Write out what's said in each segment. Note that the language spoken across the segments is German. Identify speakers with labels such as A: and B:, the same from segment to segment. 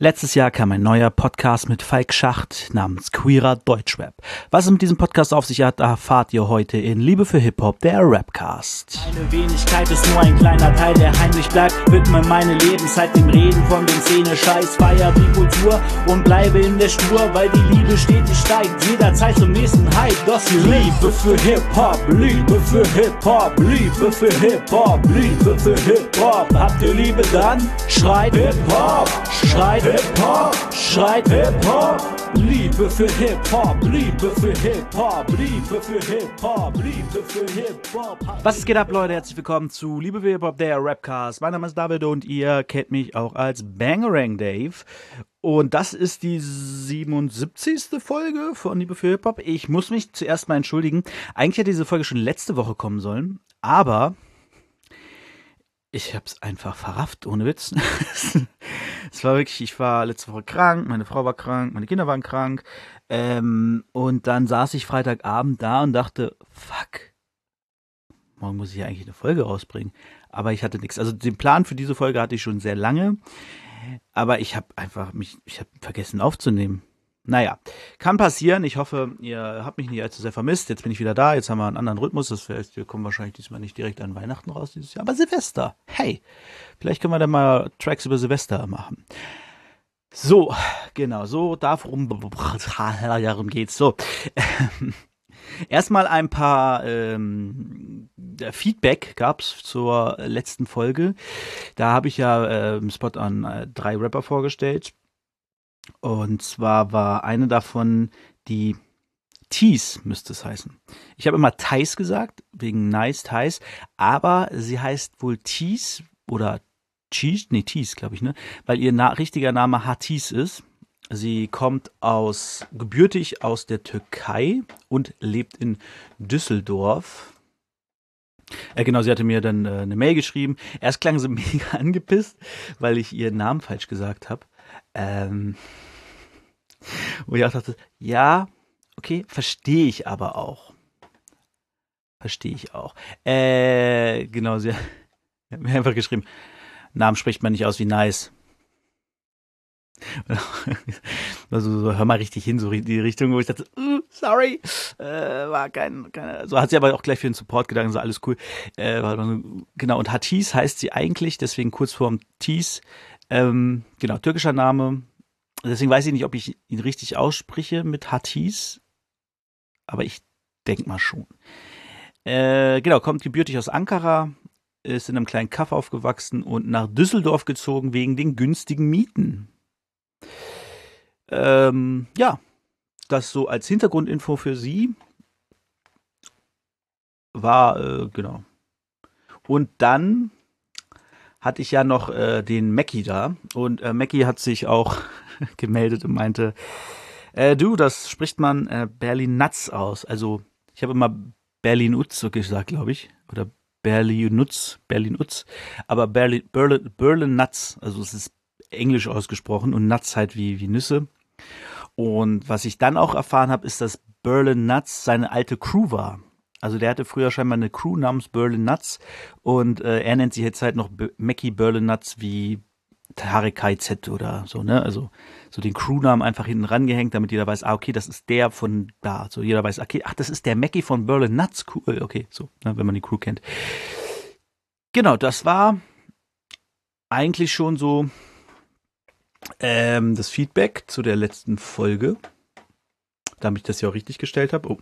A: Letztes Jahr kam ein neuer Podcast mit Falk Schacht namens Queerer Deutschrap. Was es mit diesem Podcast auf sich hat, erfahrt ihr heute in Liebe für Hip-Hop, der Rapcast.
B: Eine Wenigkeit ist nur ein kleiner Teil, der heimlich bleibt. Widme meine Lebenszeit dem Reden von den Szene-Scheiß, feier die Kultur und bleibe in der Spur, weil die Liebe stetig steigt. Jederzeit zum nächsten Hype. Das Liebe für Hip-Hop, Liebe für Hip-Hop, Liebe für Hip-Hop, Liebe für Hip-Hop. Habt ihr Liebe dann? Schreit Hip-Hop, schreit Hip-Hop, schreit Hip-Hop. Liebe für Hip-Hop, Liebe für Hip-Hop, Liebe für Hip-Hop, Liebe für Hip-Hop.
A: Was geht ab, Leute? Herzlich willkommen zu Liebe für Hip-Hop, der Rapcast. Mein Name ist David und ihr kennt mich auch als Bangerang Dave. Und das ist die 77. Folge von Liebe für Hip-Hop. Ich muss mich zuerst mal entschuldigen. Eigentlich hätte diese Folge schon letzte Woche kommen sollen, aber ich hab's einfach verrafft, ohne Witz. es war wirklich, ich war letzte Woche krank, meine Frau war krank, meine Kinder waren krank. Ähm, und dann saß ich Freitagabend da und dachte, fuck, morgen muss ich ja eigentlich eine Folge rausbringen. Aber ich hatte nichts. Also den Plan für diese Folge hatte ich schon sehr lange. Aber ich habe einfach mich, ich habe vergessen aufzunehmen. Naja, kann passieren. Ich hoffe, ihr habt mich nicht allzu sehr vermisst. Jetzt bin ich wieder da. Jetzt haben wir einen anderen Rhythmus. Das heißt, wir kommen wahrscheinlich diesmal nicht direkt an Weihnachten raus dieses Jahr. Aber Silvester. Hey, vielleicht können wir dann mal Tracks über Silvester machen. So, genau, so darum, darum geht's. So. Erstmal ein paar ähm, Feedback gab's zur letzten Folge. Da habe ich ja äh, im Spot an äh, drei Rapper vorgestellt. Und zwar war eine davon die Tees, müsste es heißen. Ich habe immer Thais gesagt, wegen Nice Thais, aber sie heißt wohl Tees oder Cheese, nee, Tees, glaube ich, ne? Weil ihr na richtiger Name Hatis ist. Sie kommt aus, gebürtig aus der Türkei und lebt in Düsseldorf. Äh, genau, sie hatte mir dann äh, eine Mail geschrieben. Erst klang sie mega angepisst, weil ich ihren Namen falsch gesagt habe. Ähm, wo ich auch dachte, ja, okay, verstehe ich aber auch. Verstehe ich auch. Äh, genau, sie hat mir einfach geschrieben, Namen spricht man nicht aus wie nice. Also so, hör mal richtig hin, so die Richtung, wo ich dachte, sorry, äh, war kein, kein, so hat sie aber auch gleich für den Support gedankt, so alles cool. Äh, genau, und Hatis heißt sie eigentlich, deswegen Kurzform Tis, ähm, genau, türkischer Name. Deswegen weiß ich nicht, ob ich ihn richtig ausspreche mit Hatis, aber ich denke mal schon. Äh, genau, kommt gebürtig aus Ankara, ist in einem kleinen Kaff aufgewachsen und nach Düsseldorf gezogen wegen den günstigen Mieten. Ähm, ja, das so als Hintergrundinfo für Sie war, äh, genau. Und dann hatte ich ja noch äh, den Mackie da und äh, Mackie hat sich auch gemeldet und meinte, äh, du, das spricht man äh, Berlin Nuts aus. Also ich habe immer Berlin Utz so gesagt, glaube ich, oder Berlin Nutz, Berlin Utz, aber Berlin, Berlin, Berlin also es ist englisch ausgesprochen und Nuts halt wie, wie Nüsse. Und was ich dann auch erfahren habe, ist, dass Berlin Nuts seine alte Crew war. Also der hatte früher scheinbar eine Crew namens Berlin Nuts und äh, er nennt sich jetzt halt noch B Mackie Berlin Nuts wie Tarek KZ oder so, ne? Also so den Crewnamen einfach hinten rangehängt, damit jeder weiß, ah, okay, das ist der von da. So jeder weiß, okay, ach, das ist der Mackie von Berlin Nuts. Cool, okay, so, ne, wenn man die Crew kennt. Genau, das war eigentlich schon so ähm, das Feedback zu der letzten Folge. Damit ich das ja auch richtig gestellt habe. Oh.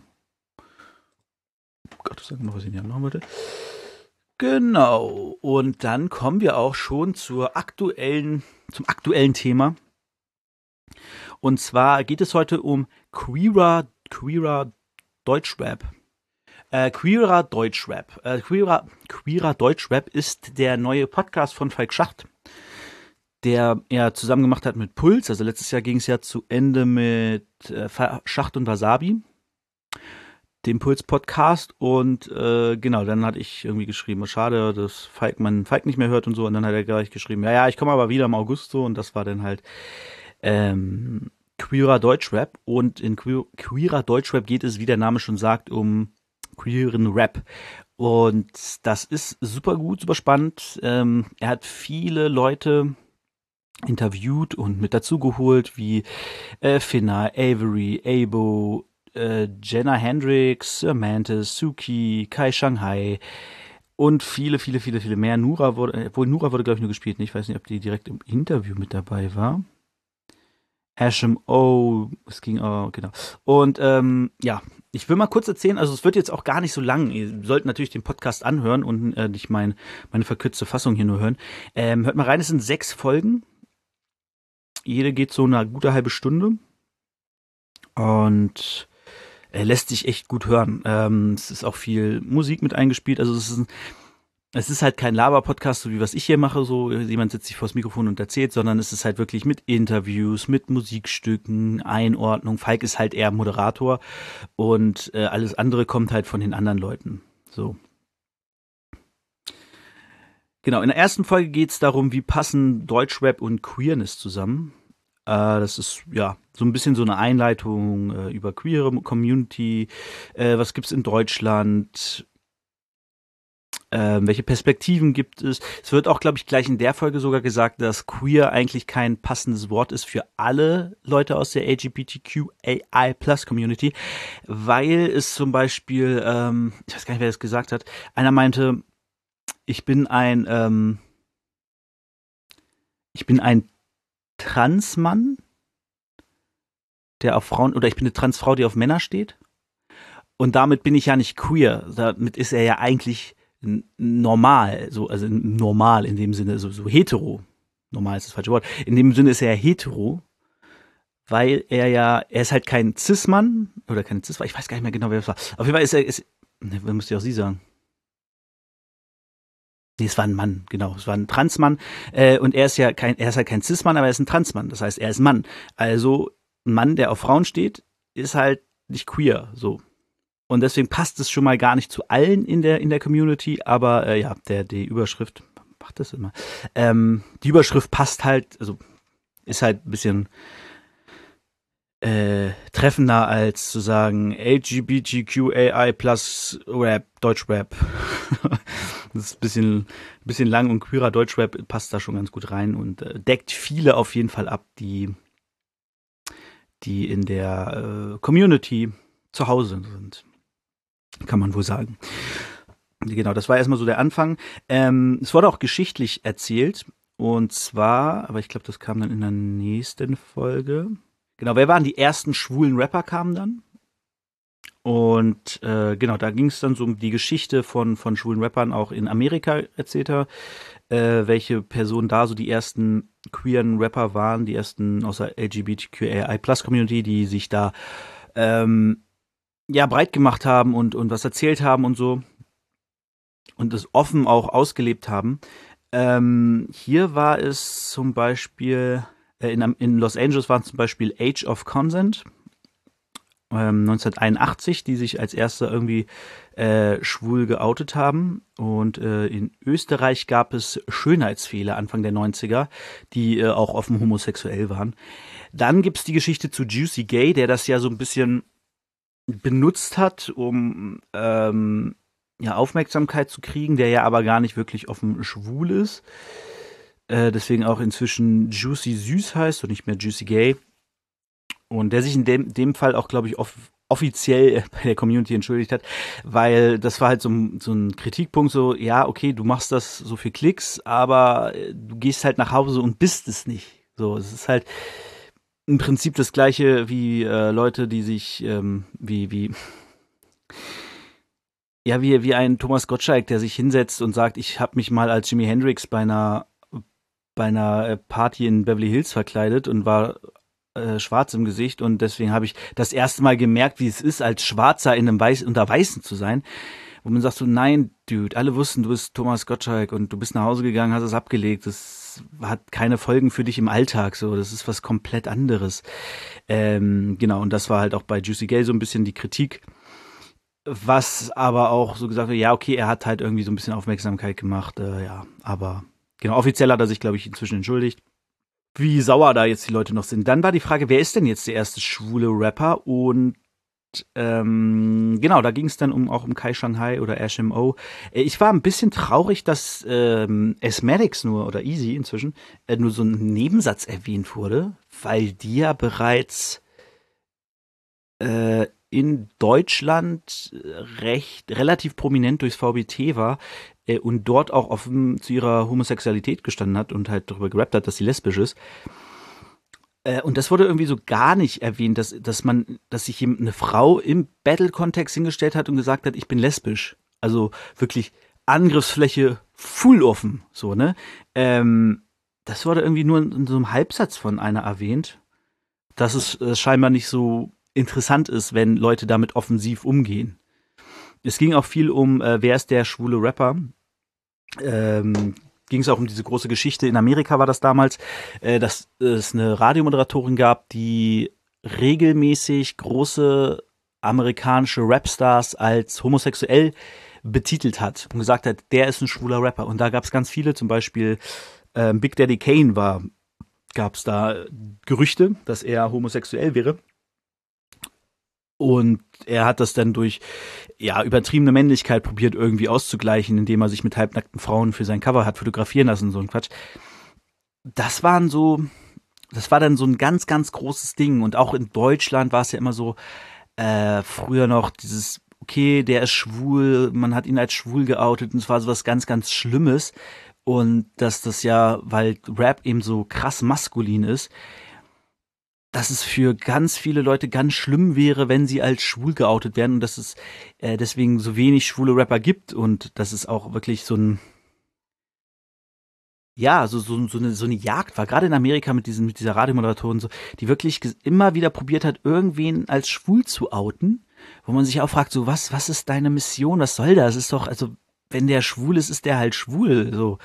A: Gott, sag mal, was ich hier machen wollte. Genau. Und dann kommen wir auch schon zur aktuellen, zum aktuellen Thema. Und zwar geht es heute um Queerer, Queerer Deutschrap. Äh, Queerer Deutschrap. Äh, Queerer, Queerer Deutschrap ist der neue Podcast von Falk Schacht, der er zusammen gemacht hat mit Puls. Also letztes Jahr ging es ja zu Ende mit äh, Schacht und Wasabi dem Puls-Podcast und äh, genau, dann hatte ich irgendwie geschrieben, schade, dass Falk, man Falk nicht mehr hört und so. Und dann hat er gleich geschrieben, ja, ja, ich komme aber wieder im August so. Und das war dann halt ähm, Queerer Deutschrap. Und in que Queerer Deutschrap geht es, wie der Name schon sagt, um queeren Rap. Und das ist super gut, super spannend. Ähm, er hat viele Leute interviewt und mit dazugeholt, wie äh, Finna, Avery, Abo, äh, Jenna Hendricks, Mantis, Suki, Kai Shanghai und viele, viele, viele, viele mehr. Nura wurde, äh, obwohl Nura wurde, glaube ich, nur gespielt. Ich weiß nicht, ob die direkt im Interview mit dabei war. Hashem O, es ging, oh, genau. Und ähm, ja, ich will mal kurz erzählen, also es wird jetzt auch gar nicht so lang. Ihr sollt natürlich den Podcast anhören und äh, nicht mein, meine verkürzte Fassung hier nur hören. Ähm, hört mal rein, es sind sechs Folgen. Jede geht so eine gute halbe Stunde. Und lässt sich echt gut hören. Ähm, es ist auch viel Musik mit eingespielt. Also es ist, es ist halt kein Laber-Podcast, so wie was ich hier mache, so jemand sitzt sich vors Mikrofon und erzählt, sondern es ist halt wirklich mit Interviews, mit Musikstücken, Einordnung. Falk ist halt eher Moderator und äh, alles andere kommt halt von den anderen Leuten. So. Genau, in der ersten Folge geht es darum, wie passen Deutschrap und Queerness zusammen. Äh, das ist ja so ein bisschen so eine Einleitung äh, über queere Community. Äh, was gibt's in Deutschland? Ähm, welche Perspektiven gibt es? Es wird auch, glaube ich, gleich in der Folge sogar gesagt, dass queer eigentlich kein passendes Wort ist für alle Leute aus der LGBTQAI Plus Community, weil es zum Beispiel, ähm, ich weiß gar nicht, wer das gesagt hat, einer meinte, ich bin ein, ähm, ich bin ein Transmann, der auf Frauen, oder ich bin eine Transfrau, die auf Männer steht. Und damit bin ich ja nicht queer. Damit ist er ja eigentlich normal, so, also normal in dem Sinne, so, so hetero. Normal ist das falsche Wort. In dem Sinne ist er hetero, weil er ja, er ist halt kein Cis-Mann oder kein Cis, ich weiß gar nicht mehr genau, wer das war. Auf jeden Fall ist er, ist, ne, müsste ich auch Sie sagen. Nee, es war ein Mann, genau. Es war ein Transmann. Äh, und er ist ja kein, er ist halt kein Cis-Mann, aber er ist ein Transmann. Das heißt, er ist Mann. Also ein Mann, der auf Frauen steht, ist halt nicht queer, so. Und deswegen passt es schon mal gar nicht zu allen in der, in der Community, aber äh, ja, der, die Überschrift, macht das immer. Ähm, die Überschrift passt halt, also ist halt ein bisschen äh, treffender als zu sagen LGBTQAI plus Rap, Deutschrap. das ist ein bisschen, bisschen lang und queerer Deutschrap passt da schon ganz gut rein und äh, deckt viele auf jeden Fall ab, die, die in der äh, Community zu Hause sind. Kann man wohl sagen. Genau, das war erstmal so der Anfang. Ähm, es wurde auch geschichtlich erzählt. Und zwar, aber ich glaube, das kam dann in der nächsten Folge. Genau, wer waren die ersten schwulen Rapper kamen dann? Und äh, genau, da ging es dann so um die Geschichte von, von schwulen Rappern auch in Amerika er, äh, welche Personen da so die ersten queeren Rapper waren, die ersten aus der LGBTQAI Plus Community, die sich da ähm, ja breit gemacht haben und, und was erzählt haben und so und das offen auch ausgelebt haben. Ähm, hier war es zum Beispiel in, in Los Angeles waren zum Beispiel Age of Consent, ähm, 1981, die sich als erste irgendwie äh, schwul geoutet haben. Und äh, in Österreich gab es Schönheitsfehler Anfang der 90er, die äh, auch offen homosexuell waren. Dann gibt's die Geschichte zu Juicy Gay, der das ja so ein bisschen benutzt hat, um ähm, ja, Aufmerksamkeit zu kriegen, der ja aber gar nicht wirklich offen schwul ist äh, deswegen auch inzwischen Juicy Süß heißt und nicht mehr Juicy Gay. Und der sich in dem, dem Fall auch, glaube ich, off offiziell bei der Community entschuldigt hat, weil das war halt so, so ein Kritikpunkt, so, ja, okay, du machst das so für Klicks, aber äh, du gehst halt nach Hause und bist es nicht. So, es ist halt im Prinzip das gleiche wie äh, Leute, die sich, ähm, wie, wie, ja, wie, wie ein Thomas Gottschalk, der sich hinsetzt und sagt, ich habe mich mal als Jimi Hendrix bei einer bei einer äh, Party in Beverly Hills verkleidet und war äh, schwarz im Gesicht und deswegen habe ich das erste Mal gemerkt, wie es ist, als Schwarzer in einem Weiß unter Weißen zu sein. Wo man sagt so, nein, Dude, alle wussten, du bist Thomas Gottschalk und du bist nach Hause gegangen, hast es abgelegt. Das hat keine Folgen für dich im Alltag, so. Das ist was komplett anderes. Ähm, genau, und das war halt auch bei Juicy Gay so ein bisschen die Kritik. Was aber auch so gesagt wird, ja, okay, er hat halt irgendwie so ein bisschen Aufmerksamkeit gemacht, äh, ja, aber Genau, offiziell hat er sich, glaube ich, inzwischen entschuldigt. Wie sauer da jetzt die Leute noch sind. Dann war die Frage, wer ist denn jetzt der erste schwule Rapper? Und ähm, genau, da ging es dann um auch um Kai Shanghai oder HMO. Äh, ich war ein bisschen traurig, dass ähm, Asmatics nur oder Easy inzwischen äh, nur so ein Nebensatz erwähnt wurde, weil die ja bereits äh, in Deutschland recht relativ prominent durchs VBT war äh, und dort auch offen zu ihrer Homosexualität gestanden hat und halt darüber gerappt hat, dass sie lesbisch ist. Äh, und das wurde irgendwie so gar nicht erwähnt, dass, dass man, dass sich eine Frau im Battle-Kontext hingestellt hat und gesagt hat, ich bin lesbisch. Also wirklich Angriffsfläche full offen, so, ne? Ähm, das wurde irgendwie nur in, in, so einem Halbsatz von einer erwähnt, dass es äh, scheinbar nicht so interessant ist, wenn Leute damit offensiv umgehen. Es ging auch viel um, äh, wer ist der schwule Rapper. Ähm, ging es auch um diese große Geschichte. In Amerika war das damals, äh, dass es eine Radiomoderatorin gab, die regelmäßig große amerikanische Rapstars als homosexuell betitelt hat und gesagt hat, der ist ein schwuler Rapper. Und da gab es ganz viele, zum Beispiel äh, Big Daddy Kane war, gab es da Gerüchte, dass er homosexuell wäre. Und er hat das dann durch ja übertriebene Männlichkeit probiert irgendwie auszugleichen, indem er sich mit halbnackten Frauen für sein Cover hat fotografieren lassen, so ein Quatsch. Das waren so, das war dann so ein ganz, ganz großes Ding. Und auch in Deutschland war es ja immer so, äh, früher noch dieses, okay, der ist schwul, man hat ihn als schwul geoutet und es war so was ganz, ganz Schlimmes. Und dass das ja, weil Rap eben so krass maskulin ist, dass es für ganz viele Leute ganz schlimm wäre, wenn sie als schwul geoutet werden und dass es äh, deswegen so wenig schwule Rapper gibt und dass es auch wirklich so ein ja, so, so, so, eine, so eine Jagd war, gerade in Amerika mit, diesen, mit dieser Radiomoderatorin, so, die wirklich immer wieder probiert hat, irgendwen als schwul zu outen, wo man sich auch fragt, so, was, was ist deine Mission, was soll das? Ist doch, also, wenn der schwul ist, ist der halt schwul, so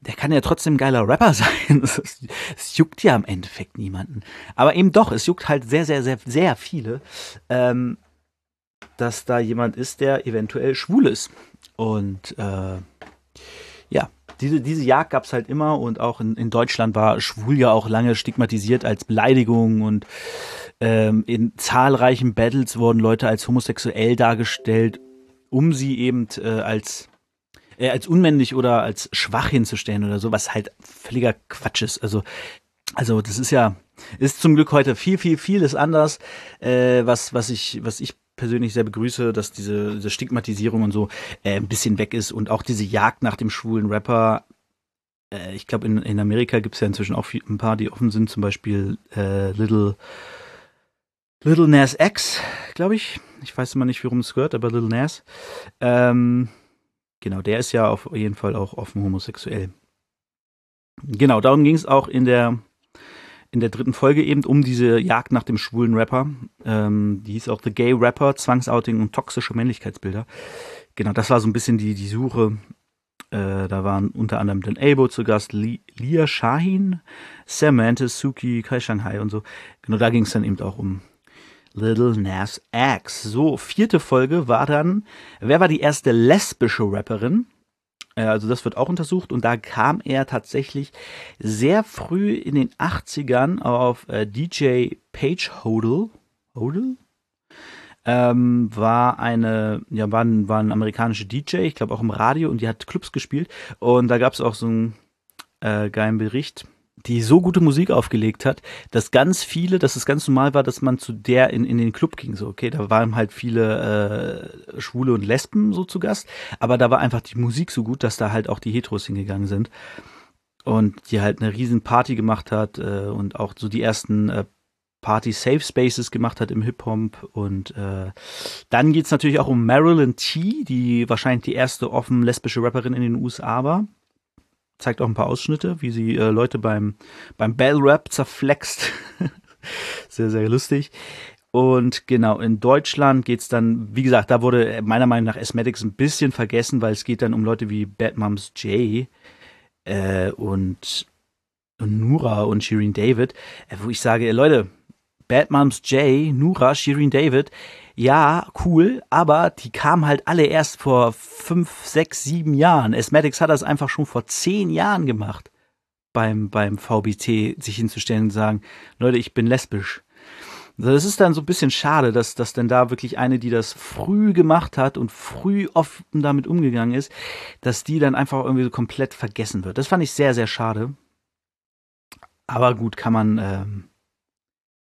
A: der kann ja trotzdem ein geiler Rapper sein. Es juckt ja im Endeffekt niemanden. Aber eben doch, es juckt halt sehr, sehr, sehr, sehr viele, ähm, dass da jemand ist, der eventuell schwul ist. Und äh, ja, diese, diese Jagd gab es halt immer und auch in, in Deutschland war schwul ja auch lange stigmatisiert als Beleidigung und ähm, in zahlreichen Battles wurden Leute als homosexuell dargestellt, um sie eben äh, als äh, als unmännlich oder als schwach hinzustellen oder so, was halt völliger Quatsch ist. Also, also das ist ja, ist zum Glück heute viel, viel, vieles anders, äh, was, was ich, was ich persönlich sehr begrüße, dass diese, diese Stigmatisierung und so äh, ein bisschen weg ist und auch diese Jagd nach dem schwulen Rapper. Äh, ich glaube, in, in Amerika gibt es ja inzwischen auch viel, ein paar, die offen sind, zum Beispiel äh, Little Little Nas X, glaube ich. Ich weiß immer nicht, worum es gehört, aber Little Nas. Ähm, Genau, der ist ja auf jeden Fall auch offen homosexuell. Genau, darum ging es auch in der in der dritten Folge eben um diese Jagd nach dem schwulen Rapper. Ähm, die hieß auch The Gay Rapper, Zwangsouting und toxische Männlichkeitsbilder. Genau, das war so ein bisschen die, die Suche. Äh, da waren unter anderem Dan Abo zu Gast, Li Lia Shahin, Sam Mantis, Suki, Kai Shanghai und so. Genau, da ging es dann eben auch um Little Nas X. So, vierte Folge war dann, wer war die erste lesbische Rapperin? Äh, also das wird auch untersucht und da kam er tatsächlich sehr früh in den 80ern auf äh, DJ Paige Hodel. Hodel? Ähm, war eine, ja, war ein, war ein amerikanische DJ, ich glaube auch im Radio und die hat Clubs gespielt und da gab es auch so einen äh, geilen Bericht die so gute Musik aufgelegt hat, dass ganz viele, dass es ganz normal war, dass man zu der in, in den Club ging. So, okay, da waren halt viele äh, Schwule und Lesben so zu Gast, aber da war einfach die Musik so gut, dass da halt auch die Heteros hingegangen sind. Und die halt eine riesen Party gemacht hat äh, und auch so die ersten äh, Party Safe Spaces gemacht hat im Hip-Hop. Und äh, dann geht's natürlich auch um Marilyn T., die wahrscheinlich die erste offen lesbische Rapperin in den USA war zeigt auch ein paar Ausschnitte, wie sie äh, Leute beim, beim Bell Rap zerflext. sehr, sehr lustig. Und genau, in Deutschland geht's dann, wie gesagt, da wurde meiner Meinung nach Asmatics ein bisschen vergessen, weil es geht dann um Leute wie Bad Moms J äh, und, und Nura und Shirin David, äh, wo ich sage, Leute, Bad Moms J, Nura, Shirin David, ja, cool, aber die kamen halt alle erst vor fünf, sechs, sieben Jahren. Asmatics hat das einfach schon vor zehn Jahren gemacht, beim, beim VBT sich hinzustellen und sagen, Leute, ich bin lesbisch. Das ist dann so ein bisschen schade, dass, dass denn da wirklich eine, die das früh gemacht hat und früh offen damit umgegangen ist, dass die dann einfach irgendwie so komplett vergessen wird. Das fand ich sehr, sehr schade. Aber gut, kann man, ähm,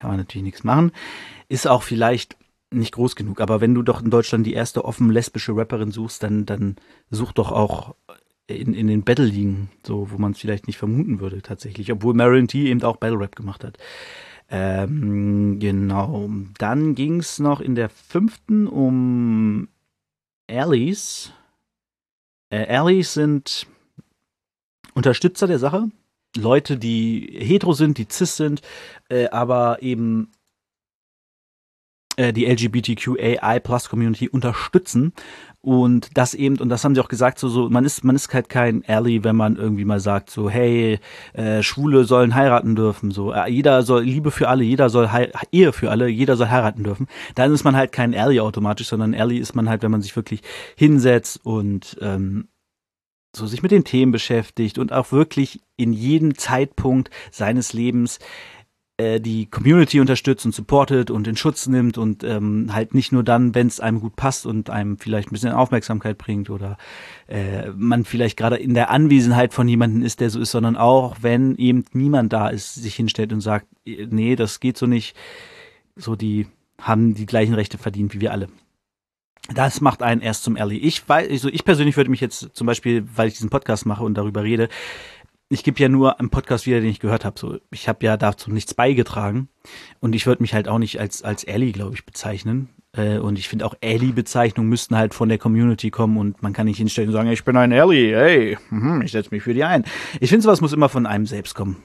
A: kann man natürlich nichts machen. Ist auch vielleicht nicht groß genug. Aber wenn du doch in Deutschland die erste offen lesbische Rapperin suchst, dann, dann such doch auch in, in den Battle-Ligen, so, wo man es vielleicht nicht vermuten würde, tatsächlich. Obwohl Marilyn T eben auch Battle Rap gemacht hat. Ähm, genau. Dann ging es noch in der fünften um Allies. Äh, Allies sind Unterstützer der Sache. Leute, die hetero sind, die cis sind, äh, aber eben äh, die LGBTQAI-Plus-Community unterstützen. Und das eben, und das haben sie auch gesagt, so, so, man ist, man ist halt kein Ally, wenn man irgendwie mal sagt, so, hey, äh, Schwule sollen heiraten dürfen, so, äh, jeder soll Liebe für alle, jeder soll Ehe für alle, jeder soll heiraten dürfen. Dann ist man halt kein Ally automatisch, sondern Ally ist man halt, wenn man sich wirklich hinsetzt und ähm, so sich mit den Themen beschäftigt und auch wirklich in jedem Zeitpunkt seines Lebens äh, die Community unterstützt und supportet und in Schutz nimmt und ähm, halt nicht nur dann, wenn es einem gut passt und einem vielleicht ein bisschen Aufmerksamkeit bringt oder äh, man vielleicht gerade in der Anwesenheit von jemandem ist, der so ist, sondern auch, wenn eben niemand da ist, sich hinstellt und sagt, nee, das geht so nicht. So, die haben die gleichen Rechte verdient wie wir alle. Das macht einen erst zum Ally. Ich weiß, also ich persönlich würde mich jetzt zum Beispiel, weil ich diesen Podcast mache und darüber rede, ich gebe ja nur einen Podcast wieder, den ich gehört habe. So, ich habe ja dazu nichts beigetragen und ich würde mich halt auch nicht als als Ellie, glaube ich, bezeichnen. Äh, und ich finde auch Ellie-Bezeichnungen müssten halt von der Community kommen und man kann nicht hinstellen und sagen, ich bin ein Ellie, hey, mhm, ich setze mich für die ein. Ich finde, sowas muss immer von einem selbst kommen.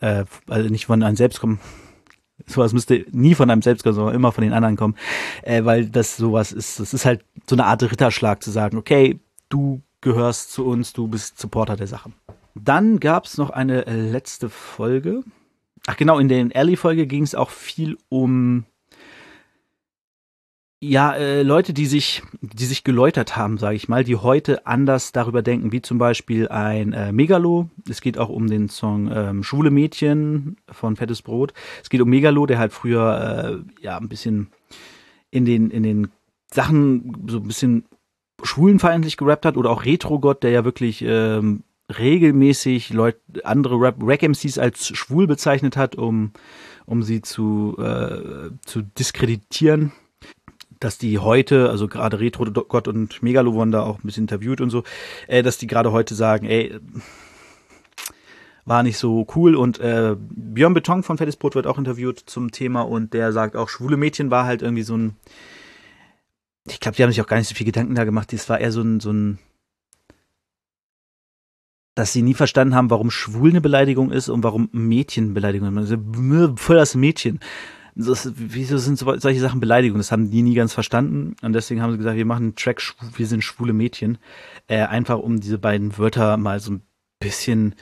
A: Äh, also nicht von einem selbst kommen. Sowas müsste nie von einem selbst kommen, sondern immer von den anderen kommen. Äh, weil das sowas ist, das ist halt so eine Art Ritterschlag zu sagen, okay, du gehörst zu uns, du bist Supporter der Sache. Dann gab es noch eine äh, letzte Folge. Ach genau, in der Alley-Folge ging es auch viel um ja, äh, Leute, die sich, die sich geläutert haben, sage ich mal, die heute anders darüber denken, wie zum Beispiel ein äh, Megalo. Es geht auch um den Song ähm, Schwule Mädchen von Fettes Brot. Es geht um Megalo, der halt früher äh, ja ein bisschen in den in den Sachen so ein bisschen schwulenfeindlich gerappt hat oder auch Retro-Gott, der ja wirklich ähm, regelmäßig Leute, andere Rap, Rap MCs als schwul bezeichnet hat, um, um sie zu, äh, zu diskreditieren. Dass die heute, also gerade Retro Gott und Megalo wurden da auch ein bisschen interviewt und so, äh, dass die gerade heute sagen, ey, war nicht so cool. Und äh, Björn Beton von Fettes Brot wird auch interviewt zum Thema und der sagt auch, schwule Mädchen war halt irgendwie so ein, ich glaube, die haben sich auch gar nicht so viel Gedanken da gemacht. Das war eher so ein, so ein dass sie nie verstanden haben, warum schwul eine Beleidigung ist und warum Mädchen Beleidigung ist. Also, voll das Mädchen. Das, wieso sind so, solche Sachen Beleidigungen? Das haben die nie ganz verstanden. Und deswegen haben sie gesagt, wir machen einen Track, wir sind schwule Mädchen. Äh, einfach um diese beiden Wörter mal so ein bisschen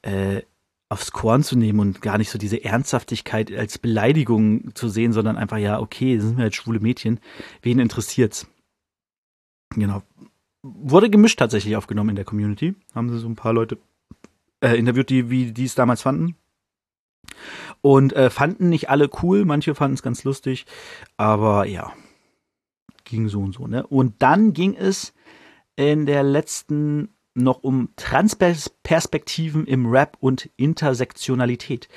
A: äh, aufs Korn zu nehmen und gar nicht so diese Ernsthaftigkeit als Beleidigung zu sehen, sondern einfach, ja, okay, sind wir jetzt schwule Mädchen. Wen interessiert's? Genau wurde gemischt tatsächlich aufgenommen in der Community. Haben sie so ein paar Leute äh, interviewt, die, wie die es damals fanden. Und äh, fanden nicht alle cool, manche fanden es ganz lustig, aber ja, ging so und so, ne? Und dann ging es in der letzten noch um Transperspektiven im Rap und Intersektionalität.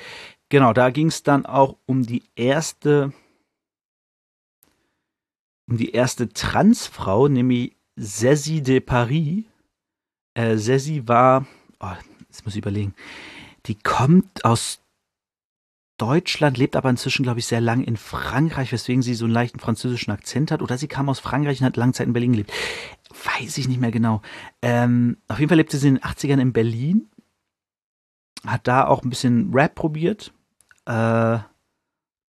A: Genau, da ging es dann auch um die erste um die erste Transfrau, nämlich Cézi de Paris. Äh, Cézi war, oh, jetzt muss ich überlegen, die kommt aus Deutschland, lebt aber inzwischen, glaube ich, sehr lang in Frankreich, weswegen sie so einen leichten französischen Akzent hat. Oder sie kam aus Frankreich und hat lange Zeit in Berlin gelebt. Weiß ich nicht mehr genau. Ähm, auf jeden Fall lebte sie in den 80ern in Berlin. Hat da auch ein bisschen Rap probiert. Äh, was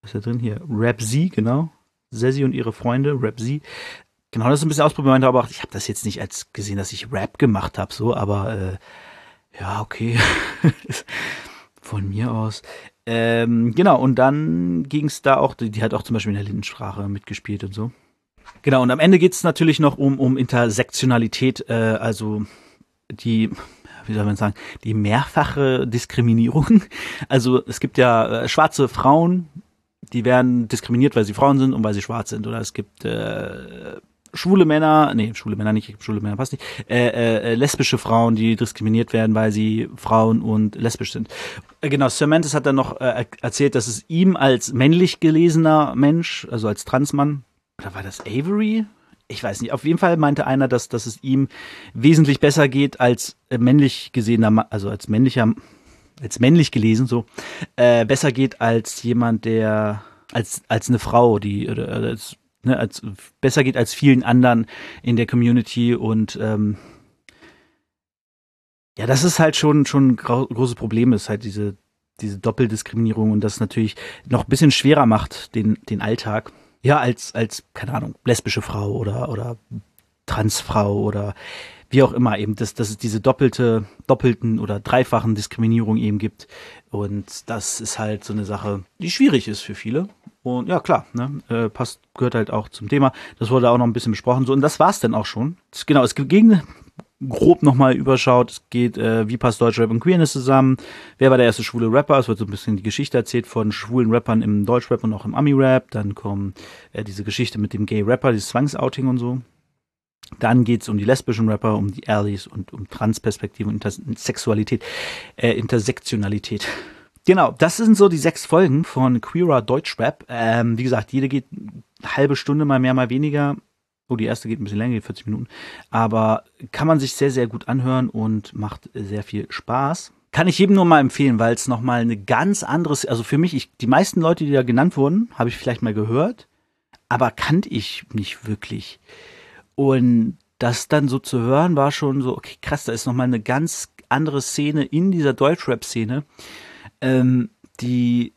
A: ist da drin hier? Rap Sie, genau. Cézi und ihre Freunde, Rap Sie. Genau, das ist ein bisschen ausprobiert, aber ich habe das jetzt nicht als gesehen, dass ich Rap gemacht habe, so, aber äh, ja, okay. Von mir aus. Ähm, genau, und dann ging es da auch, die, die, hat auch zum Beispiel in der Lindensprache mitgespielt und so. Genau, und am Ende geht es natürlich noch um, um Intersektionalität, äh, also die, wie soll man sagen, die mehrfache Diskriminierung. Also es gibt ja äh, schwarze Frauen, die werden diskriminiert, weil sie Frauen sind und weil sie schwarz sind. Oder es gibt äh, schwule Männer, nee, schwule Männer nicht, schwule Männer passt nicht, äh, äh, lesbische Frauen, die diskriminiert werden, weil sie Frauen und lesbisch sind. Äh, genau, Sir Mantis hat dann noch äh, erzählt, dass es ihm als männlich gelesener Mensch, also als Transmann, oder war das Avery? Ich weiß nicht. Auf jeden Fall meinte einer, dass, dass es ihm wesentlich besser geht als äh, männlich gesehener, also als männlicher, als männlich gelesen, so, äh, besser geht als jemand, der, als, als eine Frau, die, oder, als ne, als, besser geht als vielen anderen in der Community und ähm, ja, das ist halt schon schon ein großes Problem ist halt diese diese Doppeldiskriminierung und das natürlich noch ein bisschen schwerer macht den den Alltag. Ja, als als keine Ahnung lesbische Frau oder oder Transfrau oder wie auch immer eben, dass, dass es diese doppelte, doppelten oder dreifachen Diskriminierung eben gibt. Und das ist halt so eine Sache, die schwierig ist für viele. Und ja, klar, ne, äh, passt, gehört halt auch zum Thema. Das wurde auch noch ein bisschen besprochen. So, und das war's dann auch schon. Das, genau, es ging grob nochmal überschaut. Es geht, äh, wie passt Deutschrap und Queerness zusammen? Wer war der erste schwule Rapper? Es wird so ein bisschen die Geschichte erzählt von schwulen Rappern im Deutschrap und auch im Ami-Rap. Dann kommt äh, diese Geschichte mit dem Gay-Rapper, dieses Zwangsouting und so. Dann geht's um die lesbischen Rapper, um die Allies und um Transperspektive und Intersexualität, äh, Intersektionalität. Genau, das sind so die sechs Folgen von Queerer Deutschrap. Ähm, wie gesagt, jede geht eine halbe Stunde, mal mehr, mal weniger. Oh, die erste geht ein bisschen länger, 40 Minuten. Aber kann man sich sehr, sehr gut anhören und macht sehr viel Spaß. Kann ich jedem nur mal empfehlen, weil es nochmal eine ganz anderes, also für mich, ich, die meisten Leute, die da genannt wurden, habe ich vielleicht mal gehört, aber kannte ich nicht wirklich. Und das dann so zu hören, war schon so, okay, krass, da ist nochmal eine ganz andere Szene in dieser Deutschrap-Szene, ähm, die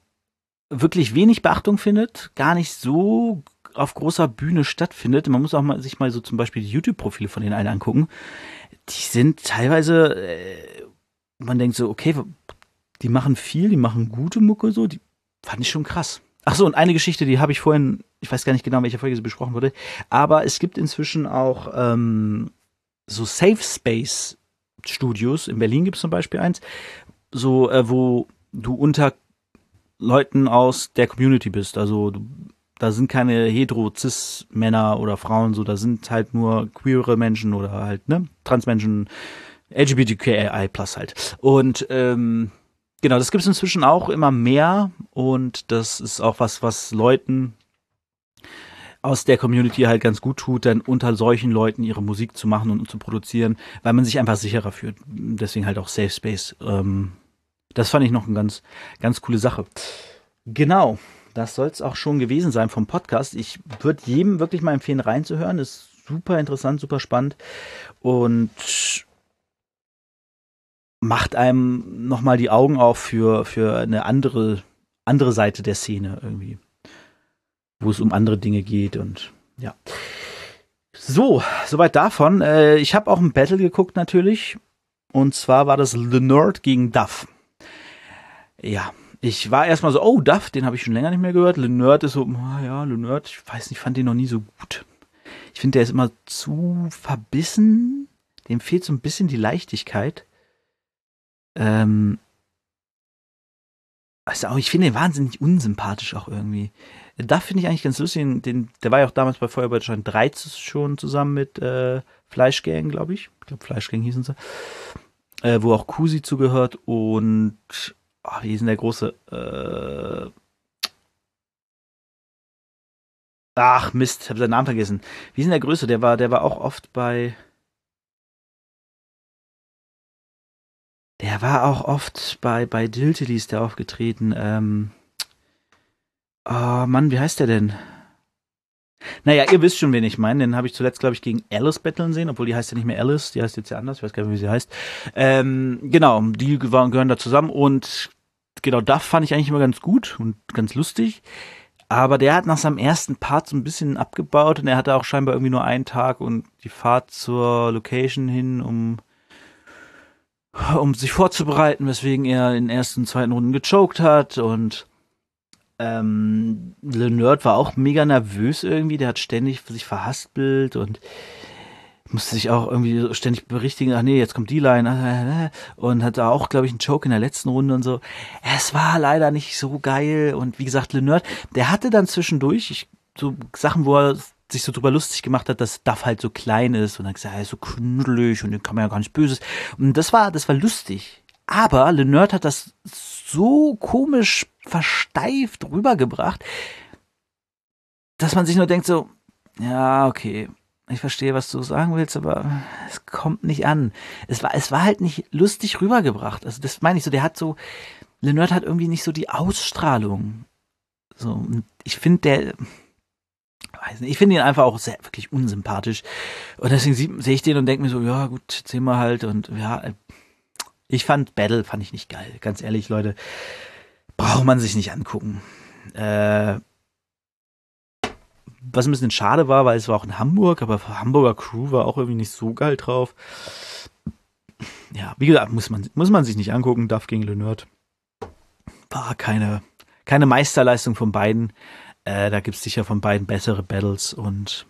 A: wirklich wenig Beachtung findet, gar nicht so auf großer Bühne stattfindet. Man muss auch mal sich mal so zum Beispiel die YouTube-Profile von den einen angucken. Die sind teilweise, äh, man denkt so, okay, die machen viel, die machen gute Mucke so, die fand ich schon krass. Ach so, und eine Geschichte, die habe ich vorhin, ich weiß gar nicht genau, in welcher Folge sie besprochen wurde, aber es gibt inzwischen auch ähm, so Safe Space Studios. In Berlin gibt es zum Beispiel eins, so äh, wo du unter Leuten aus der Community bist. Also du, da sind keine hetero-cis-Männer oder Frauen, so da sind halt nur queere Menschen oder halt ne Transmenschen, LGBTQI plus halt. Und ähm, Genau, das gibt es inzwischen auch immer mehr und das ist auch was, was Leuten aus der Community halt ganz gut tut, dann unter solchen Leuten ihre Musik zu machen und zu produzieren, weil man sich einfach sicherer fühlt. Deswegen halt auch Safe Space. Ähm, das fand ich noch eine ganz, ganz coole Sache. Genau, das soll es auch schon gewesen sein vom Podcast. Ich würde jedem wirklich mal empfehlen, reinzuhören. Ist super interessant, super spannend. Und macht einem nochmal die Augen auf für, für eine andere, andere Seite der Szene irgendwie. Wo es um andere Dinge geht und ja. So, soweit davon. Äh, ich habe auch ein Battle geguckt natürlich. Und zwar war das The Nerd gegen Duff. Ja, ich war erstmal so, oh, Duff, den habe ich schon länger nicht mehr gehört. Le Nerd ist so, oh, ja, Le Nerd, ich weiß nicht, fand den noch nie so gut. Ich finde, der ist immer zu verbissen. Dem fehlt so ein bisschen die Leichtigkeit. Ähm, also ich finde den wahnsinnig unsympathisch auch irgendwie. Da finde ich eigentlich ganz lustig, den, der war ja auch damals bei Feuerwehr Deutschland 3 schon zusammen mit äh, Fleischgang, glaube ich. Ich glaube, Fleischgang hießen sie. Äh, wo auch Kusi zugehört und oh, wie hieß denn der große? Äh, ach Mist, ich habe seinen Namen vergessen. Wie ist denn der Größe? Der war, der war auch oft bei Der war auch oft bei, bei Diltily ist der aufgetreten. Ähm, oh Mann, wie heißt der denn? Naja, ihr wisst schon, wen ich meine. Den habe ich zuletzt, glaube ich, gegen Alice betteln sehen, obwohl die heißt ja nicht mehr Alice, die heißt jetzt ja anders, ich weiß gar nicht, wie sie heißt. Ähm, genau, die gehören da zusammen und genau, Duff fand ich eigentlich immer ganz gut und ganz lustig. Aber der hat nach seinem ersten Part so ein bisschen abgebaut und er hatte auch scheinbar irgendwie nur einen Tag und die Fahrt zur Location hin, um um sich vorzubereiten, weswegen er in ersten und zweiten Runden gechoked hat und ähm, Le Nerd war auch mega nervös irgendwie, der hat ständig sich verhaspelt und musste sich auch irgendwie ständig berichtigen, ach nee, jetzt kommt die Line und hatte auch, glaube ich, einen Choke in der letzten Runde und so. Es war leider nicht so geil und wie gesagt, Lenert, der hatte dann zwischendurch ich, so Sachen, wo er sich so drüber lustig gemacht hat, dass Duff halt so klein ist und dann gesagt, er ist so knuddelig und den kann man ja gar nicht böses. Und das war, das war lustig. Aber Lenert hat das so komisch versteift rübergebracht, dass man sich nur denkt so, ja, okay, ich verstehe, was du sagen willst, aber es kommt nicht an. Es war, es war halt nicht lustig rübergebracht. Also das meine ich so, der hat so, Lenert hat irgendwie nicht so die Ausstrahlung. So, ich finde, der, weiß nicht, ich finde ihn einfach auch sehr, wirklich unsympathisch. Und deswegen sehe ich den und denke mir so, ja, gut, sehen wir halt. Und ja, ich fand Battle, fand ich nicht geil. Ganz ehrlich, Leute, braucht man sich nicht angucken. Äh, was ein bisschen schade war, weil es war auch in Hamburg, aber Hamburger Crew war auch irgendwie nicht so geil drauf. Ja, wie gesagt, muss man, muss man sich nicht angucken. Duff gegen Le Nerd. War keine, keine Meisterleistung von beiden. Äh, da gibt es sicher von beiden bessere Battles und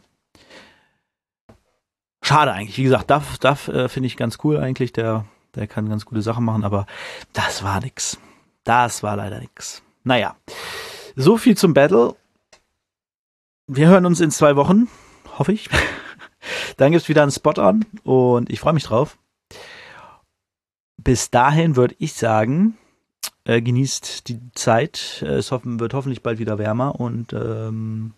A: schade eigentlich. Wie gesagt, Duff, Duff äh, finde ich ganz cool eigentlich. Der, der kann ganz gute Sachen machen, aber das war nix. Das war leider nix. Naja, so viel zum Battle wir hören uns in zwei Wochen, hoffe ich. Dann gibt's wieder einen Spot an und ich freue mich drauf. Bis dahin würde ich sagen, äh, genießt die Zeit. Es hoffen, wird hoffentlich bald wieder wärmer und ähm,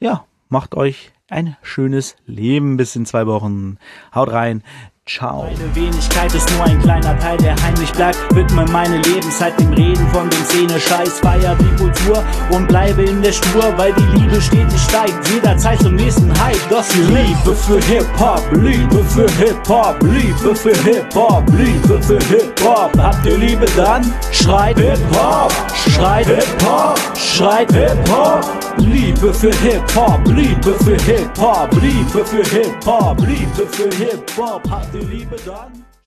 A: ja, macht euch ein schönes Leben bis in zwei Wochen. Haut rein. Ciao.
B: Meine Wenigkeit ist nur ein kleiner Teil, der heimlich bleibt. Widme meine Lebenszeit dem Reden von dem Szene-Scheiß. Feier die Kultur und bleibe in der Spur, weil die Liebe stetig steigt. Jederzeit zum nächsten Hype. Das die Liebe für Hip-Hop, Liebe für Hip-Hop, Liebe für Hip-Hop, Liebe für Hip-Hop. Habt ihr Liebe dann? Schreit Hip-Hop, schreit Hip-Hop, schreit Hip-Hop. Liebe für Hip-Hop, Liebe für Hip-Hop, Liebe für Hip-Hop, Liebe für Hip-Hop. Ihr Liebe dann?